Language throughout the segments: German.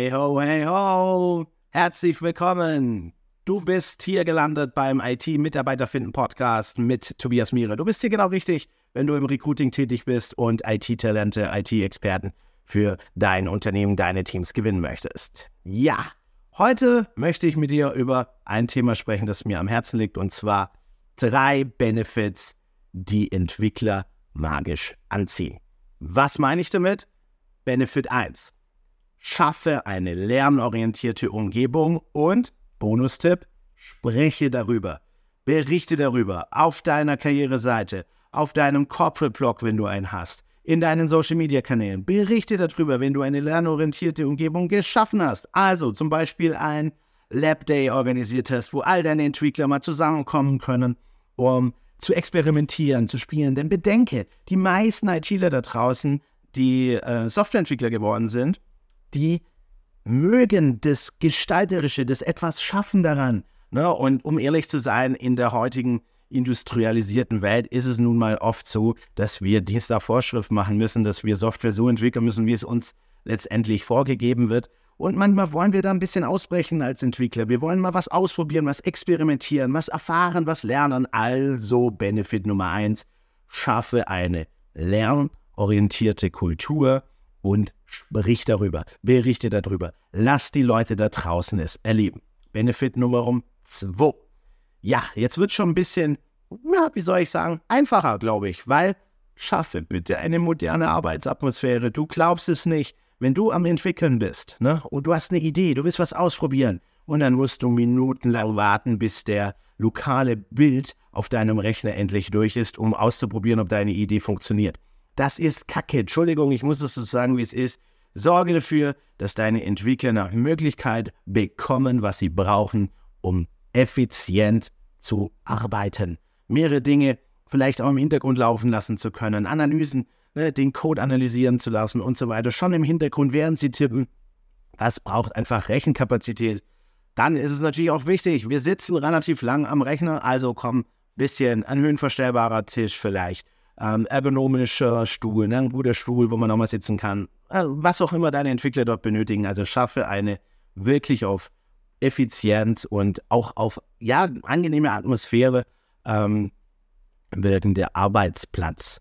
Hey ho, hey ho! Herzlich willkommen! Du bist hier gelandet beim IT-Mitarbeiterfinden Podcast mit Tobias Miere. Du bist hier genau richtig, wenn du im Recruiting tätig bist und IT-Talente, IT-Experten für dein Unternehmen, deine Teams gewinnen möchtest. Ja, heute möchte ich mit dir über ein Thema sprechen, das mir am Herzen liegt, und zwar drei Benefits, die Entwickler magisch anziehen. Was meine ich damit? Benefit 1. Schaffe eine lernorientierte Umgebung und, Bonustipp, spreche darüber. Berichte darüber auf deiner Karriereseite, auf deinem Corporate-Blog, wenn du einen hast, in deinen Social-Media-Kanälen. Berichte darüber, wenn du eine lernorientierte Umgebung geschaffen hast. Also zum Beispiel ein Lab Day organisiert hast, wo all deine Entwickler mal zusammenkommen können, um zu experimentieren, zu spielen. Denn bedenke, die meisten ITler da draußen, die äh, Softwareentwickler geworden sind, die mögen das Gestalterische, das etwas Schaffen daran. Ne? Und um ehrlich zu sein, in der heutigen industrialisierten Welt ist es nun mal oft so, dass wir Dienst nach Vorschrift machen müssen, dass wir Software so entwickeln müssen, wie es uns letztendlich vorgegeben wird. Und manchmal wollen wir da ein bisschen ausbrechen als Entwickler. Wir wollen mal was ausprobieren, was experimentieren, was erfahren, was lernen. Also Benefit Nummer eins, schaffe eine lernorientierte Kultur und sprich darüber, berichte darüber. Lass die Leute da draußen es erleben. Benefit Nummer zwei. Ja, jetzt wird schon ein bisschen, ja, wie soll ich sagen, einfacher, glaube ich, weil schaffe bitte eine moderne Arbeitsatmosphäre. Du glaubst es nicht wenn du am Entwickeln bist ne, und du hast eine Idee, du willst was ausprobieren und dann musst du minutenlang warten, bis der lokale Bild auf deinem Rechner endlich durch ist, um auszuprobieren, ob deine Idee funktioniert. Das ist Kacke. Entschuldigung, ich muss es so sagen, wie es ist. Sorge dafür, dass deine Entwickler nach Möglichkeit bekommen, was sie brauchen, um effizient zu arbeiten. Mehrere Dinge vielleicht auch im Hintergrund laufen lassen zu können, Analysen ne, den Code analysieren zu lassen und so weiter, schon im Hintergrund, während sie tippen. Das braucht einfach Rechenkapazität. Dann ist es natürlich auch wichtig, wir sitzen relativ lang am Rechner, also komm, bisschen ein höhenverstellbarer Tisch vielleicht, ähm, ergonomischer Stuhl, ne, ein guter Stuhl, wo man nochmal sitzen kann, äh, was auch immer deine Entwickler dort benötigen. Also schaffe eine wirklich auf Effizienz und auch auf ja angenehme Atmosphäre ähm, wirkende Arbeitsplatz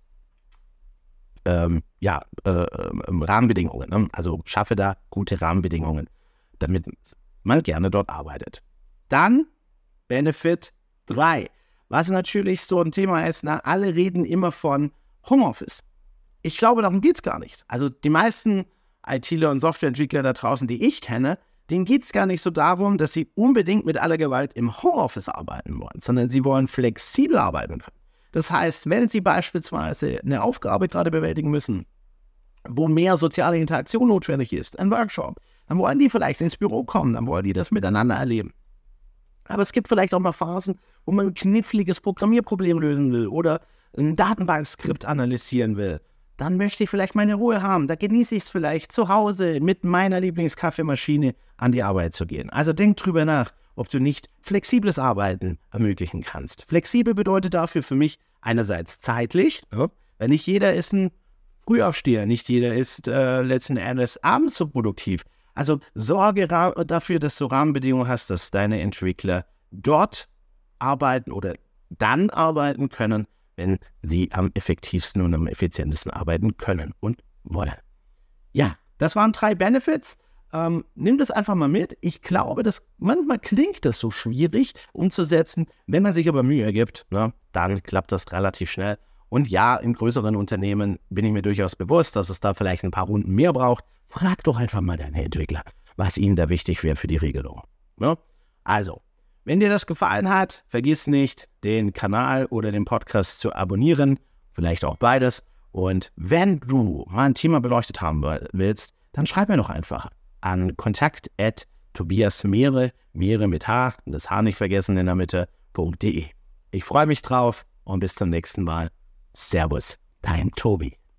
ähm, ja, äh, ähm, Rahmenbedingungen. Ne? Also schaffe da gute Rahmenbedingungen, damit man gerne dort arbeitet. Dann Benefit 3. Was natürlich so ein Thema ist, na, alle reden immer von Homeoffice. Ich glaube, darum geht es gar nicht. Also die meisten ITler und Softwareentwickler da draußen, die ich kenne, denen geht es gar nicht so darum, dass sie unbedingt mit aller Gewalt im Homeoffice arbeiten wollen, sondern sie wollen flexibel arbeiten können. Das heißt, wenn Sie beispielsweise eine Aufgabe gerade bewältigen müssen, wo mehr soziale Interaktion notwendig ist, ein Workshop, dann wollen die vielleicht ins Büro kommen, dann wollen die das miteinander erleben. Aber es gibt vielleicht auch mal Phasen, wo man ein kniffliges Programmierproblem lösen will oder ein Datenbankskript analysieren will. Dann möchte ich vielleicht meine Ruhe haben. Da genieße ich es vielleicht zu Hause mit meiner Lieblingskaffeemaschine an die Arbeit zu gehen. Also denk drüber nach ob du nicht flexibles Arbeiten ermöglichen kannst. Flexibel bedeutet dafür für mich einerseits zeitlich, ne? weil nicht jeder ist ein Frühaufsteher, nicht jeder ist äh, letzten Endes abends so produktiv. Also sorge dafür, dass du Rahmenbedingungen hast, dass deine Entwickler dort arbeiten oder dann arbeiten können, wenn sie am effektivsten und am effizientesten arbeiten können und wollen. Ja, das waren drei Benefits. Ähm, nimm das einfach mal mit. Ich glaube, dass manchmal klingt das so schwierig umzusetzen. Wenn man sich aber Mühe gibt, ne, dann klappt das relativ schnell. Und ja, in größeren Unternehmen bin ich mir durchaus bewusst, dass es da vielleicht ein paar Runden mehr braucht. Frag doch einfach mal deine Entwickler, was ihnen da wichtig wäre für die Regelung. Ne? Also, wenn dir das gefallen hat, vergiss nicht, den Kanal oder den Podcast zu abonnieren. Vielleicht auch beides. Und wenn du mal ein Thema beleuchtet haben willst, dann schreib mir doch einfach an kontakt at Tobias Meere, Meere mit H, das H nicht vergessen in der Mitte.de. Ich freue mich drauf und bis zum nächsten Mal. Servus, dein Tobi.